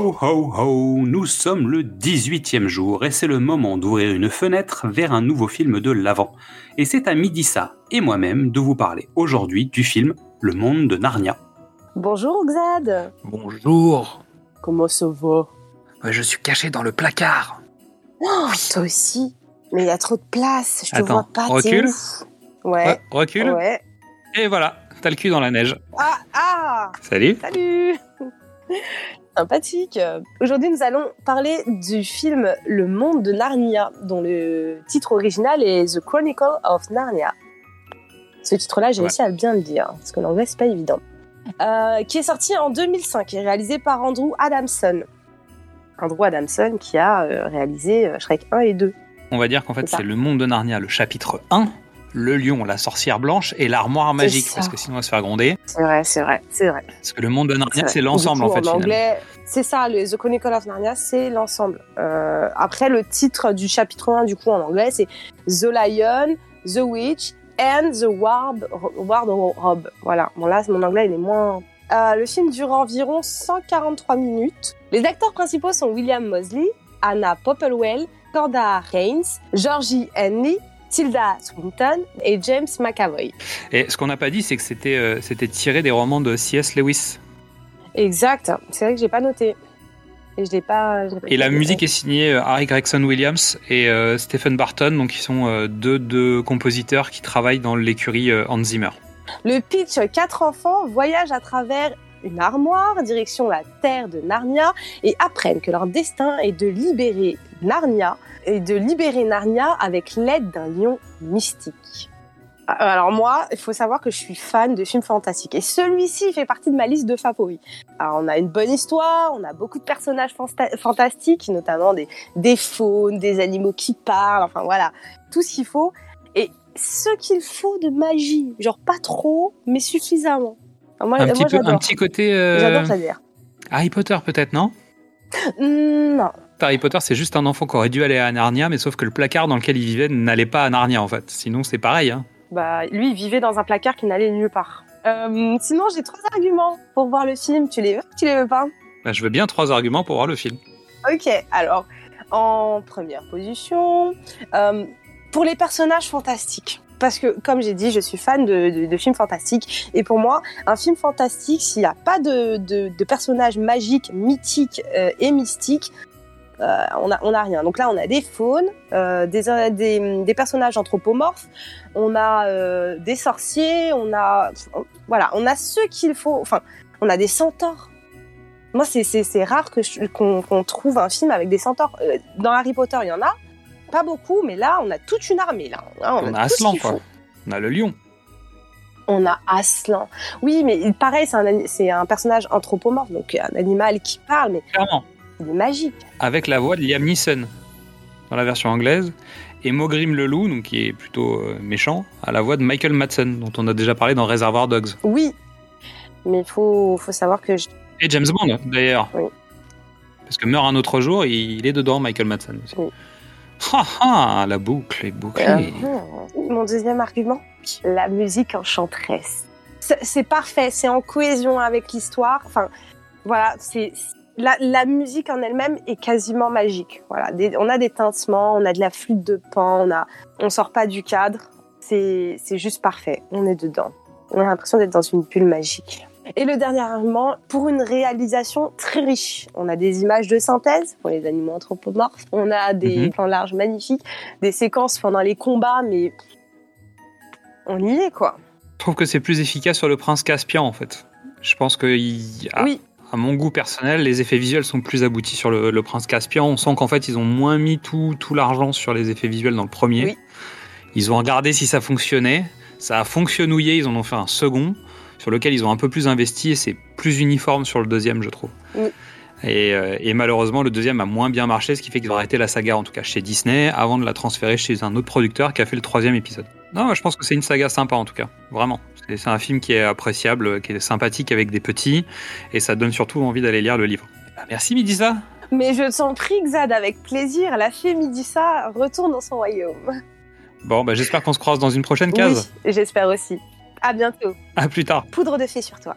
Ho ho ho, nous sommes le 18e jour et c'est le moment d'ouvrir une fenêtre vers un nouveau film de l'Avent. Et c'est à Midissa et moi-même de vous parler aujourd'hui du film Le Monde de Narnia. Bonjour Xad Bonjour. Comment ça va? Je suis caché dans le placard. Oh, Toi aussi Mais il y a trop de place, je te Attends, vois pas, recule. Ouais, Ouais, recule. ouais. Et voilà, t'as le cul dans la neige. Ah, ah Salut. Salut Sympathique Aujourd'hui, nous allons parler du film Le Monde de Narnia, dont le titre original est The Chronicle of Narnia. Ce titre-là, j'ai Ouais. réussi à bien le dire, parce que l'anglais, c'est pas évident. Euh, qui est sorti en 2005 et réalisé par Andrew Adamson. Andrew Adamson qui a euh, réalisé euh, Shrek 1 et 2. On va dire qu'en fait, c'est le monde de Narnia, le chapitre 1, le lion, la sorcière blanche et l'armoire magique, parce que sinon on va se faire gronder. C'est vrai, c'est vrai, c'est vrai. Parce que le monde de Narnia, c'est l'ensemble en fait. finalement. anglais, c'est ça, le The Chronicle of Narnia, c'est l'ensemble. Euh, après, le titre du chapitre 1, du coup, en anglais, c'est The Lion, The Witch and The Ward, Wardrobe. Voilà. Bon, là, mon anglais, il est moins. Euh, le film dure environ 143 minutes. Les acteurs principaux sont William Mosley, Anna Popplewell, Corda Haynes, Georgie Henley, Tilda Swinton et James McAvoy. Et ce qu'on n'a pas dit, c'est que c'était euh, c'était tiré des romans de C.S. Lewis. Exact. C'est vrai que j'ai pas noté. Et je l'ai pas. je l'ai pas Et la musique est signée euh, Harry Gregson Williams et euh, Stephen Barton, donc ils sont euh, deux, deux compositeurs qui travaillent dans l'écurie euh, Hans Zimmer. Le pitch, quatre enfants voyagent à travers une armoire, direction la terre de Narnia, et apprennent que leur destin est de libérer Narnia, et de libérer Narnia avec l'aide d'un lion mystique. Alors moi, il faut savoir que je suis fan de films fantastiques, et celui-ci fait partie de ma liste de favoris. Alors on a une bonne histoire, on a beaucoup de personnages fanta- fantastiques, notamment des, des faunes, des animaux qui parlent, enfin voilà, tout ce qu'il faut. Et ce qu'il faut de magie, genre pas trop, mais suffisamment. Alors moi, Un moi, petit, peu, j'adore. un petit côté euh, J'adore, j'adore. Harry Potter peut-être, non? Hmm, non. Harry Potter, c'est juste un enfant qui aurait dû aller à Narnia, mais sauf que le placard dans lequel il vivait n'allait pas à Narnia en fait. Sinon, c'est pareil. Hein. Bah, lui, il vivait dans un placard qui n'allait nulle part. Euh, sinon, j'ai trois arguments pour voir le film. Tu les veux Tu les veux pas? Bah, je veux bien trois arguments pour voir le film. Ok, alors, en première position, euh, pour les personnages fantastiques. Parce que, comme j'ai dit, je suis fan de, de- de films fantastiques. Et pour moi, un film fantastique, s'il n'y a pas de, de, de personnages magiques, mythiques euh, et mystiques, euh, on a, on a rien. Donc là, on a des faunes, euh, des, des, des personnages anthropomorphes, on a euh, des sorciers, on a, voilà, on a ce qu'il faut. Enfin, on a des centaures. Moi, c'est rare qu'on trouve un film avec des centaures. Euh, Dans Harry Potter, il y en a pas beaucoup, mais là, on a toute une armée. Là, Là, On a, a tout ce Aslan, quoi. faut. On a le lion. On a Aslan. Oui, mais pareil, c'est un, un personnage anthropomorphe, donc un animal qui parle, mais Clairement. Il est magique. Avec la voix de Liam Neeson dans la version anglaise. Et Mogrim le loup, donc qui est plutôt euh, méchant, à la voix de Michael Madsen, dont on a déjà parlé dans Reservoir Dogs. Oui, mais il faut, faut savoir que je- Et James Bond, d'ailleurs. Oui. Parce que meurt un autre jour, il est dedans, Michael Madsen aussi. Oui. Ha ha, la boucle est bouclée. Euh, Mon deuxième argument, la musique enchanteresse. C'est c'est parfait, c'est en cohésion avec l'histoire. Enfin, voilà, c'est la, la musique en elle-même est quasiment magique. Voilà, des- on a des tintements, on a de la flûte de pan, on a, on sort pas du cadre. C'est c'est juste parfait. On est dedans. On a l'impression d'être dans une bulle magique. Et le dernier argument, pour une réalisation très riche. On a des images de synthèse pour les animaux anthropomorphes. On a des Mhm. plans larges magnifiques, des séquences pendant les combats, mais on y est quoi. Je trouve que c'est plus efficace sur le prince Caspian, en fait. Je pense que, il- à, Oui, à mon goût personnel, les effets visuels sont plus aboutis sur le, le prince Caspian. On sent qu'en fait, ils ont moins mis tout, tout l'argent sur les effets visuels dans le premier. Oui. Ils ont regardé si ça fonctionnait. Ça a fonctionnouillé, ils en ont fait un second, sur lequel ils ont un peu plus investi, et c'est plus uniforme sur le deuxième, je trouve. Oui. Et, euh, et malheureusement, le deuxième a moins bien marché, ce qui fait qu'ils ont arrêté la saga, en tout cas chez Disney, avant de la transférer chez un autre producteur qui a fait le troisième épisode. Non, je pense que c'est une saga sympa, en tout cas. Vraiment. C'est- C'est un film qui est appréciable, qui est sympathique avec des petits, et ça donne surtout envie d'aller lire le livre. Bah, merci, Midisa. mais je t'en prie, Xad, avec plaisir. La fée Midissa retourne dans son royaume. Bon, bah, j'espère qu'on se croise dans une prochaine case. Oui, j'espère aussi. À bientôt. À plus tard. Poudre de fée sur toi.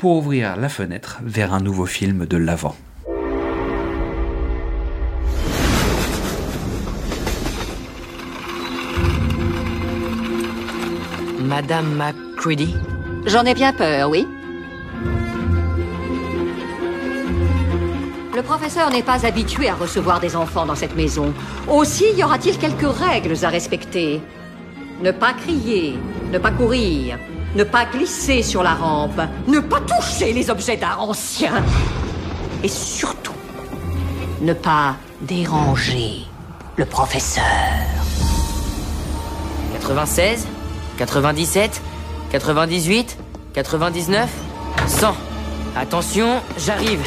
pour ouvrir la fenêtre vers un nouveau film de l'avant. Madame McCready? J'en ai bien peur, oui. Le professeur n'est pas habitué à recevoir des enfants dans cette maison. Aussi y aura-t-il quelques règles à respecter? Ne pas crier, ne pas courir, ne pas glisser sur la rampe. Ne pas toucher les objets d'art anciens. Et surtout, ne pas déranger le professeur. 96 97 98 99 100 Attention, j'arrive